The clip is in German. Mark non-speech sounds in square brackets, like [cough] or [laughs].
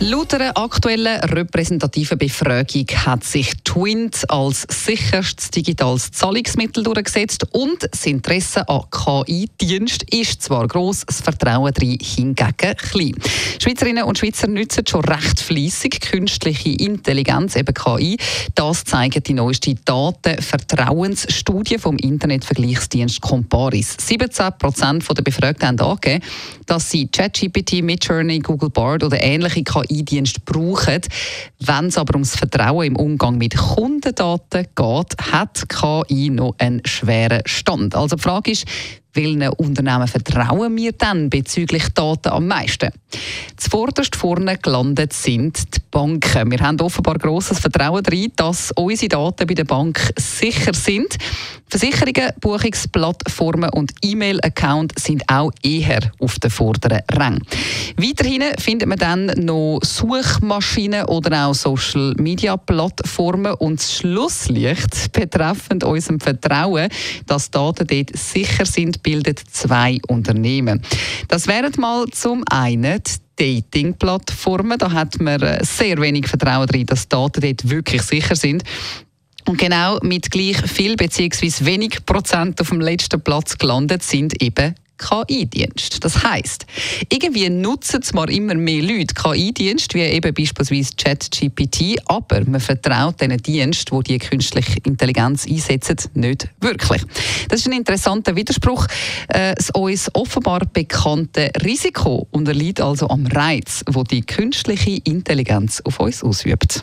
Laut einer aktuellen repräsentativen Befragung hat sich Twint als sicherstes digitales Zahlungsmittel durchgesetzt und das Interesse an KI-Dienst ist zwar gross, das Vertrauen darin hingegen klein. Schweizerinnen und Schweizer nutzen schon recht fließig künstliche Intelligenz, eben KI. Das zeigen die neueste Datenvertrauensstudie vom Internetvergleichsdienst Comparis. 17 Prozent der Befragten haben angegeben, dass sie ChatGPT, Midjourney, Google Bard oder ähnliche KI KI-Dienst brauchen. Wenn es aber ums Vertrauen im Umgang mit Kundendaten geht, hat KI noch einen schweren Stand. Also die Frage ist, welchen Unternehmen vertrauen wir dann bezüglich Daten am meisten? Zuvorderst vorne gelandet sind die Banken. Wir haben offenbar grosses Vertrauen darin, dass unsere Daten bei der Bank sicher sind. Versicherungen, Buchungsplattformen und E-Mail-Accounts sind auch eher auf den vorderen Rängen. Weiterhin findet man dann noch Suchmaschinen oder auch Social-Media-Plattformen und das Schlusslicht [laughs] betreffend unserem Vertrauen, dass Daten dort sicher sind, bildet zwei Unternehmen. Das wären mal zum einen Dating-Plattformen. Da hat man äh, sehr wenig Vertrauen darin, dass Daten dort wirklich sicher sind. Und genau mit gleich viel bzw. wenig Prozent auf dem letzten Platz gelandet sind eben KI-Dienst. Das heißt, irgendwie nutzen zwar immer mehr Leute KI-Dienste, wie eben beispielsweise ChatGPT, aber man vertraut diesen Diensten, die die künstliche Intelligenz einsetzen, nicht wirklich. Das ist ein interessanter Widerspruch. Äh, das uns offenbar bekannte Risiko unterliegt also am Reiz, wo die künstliche Intelligenz auf uns ausübt.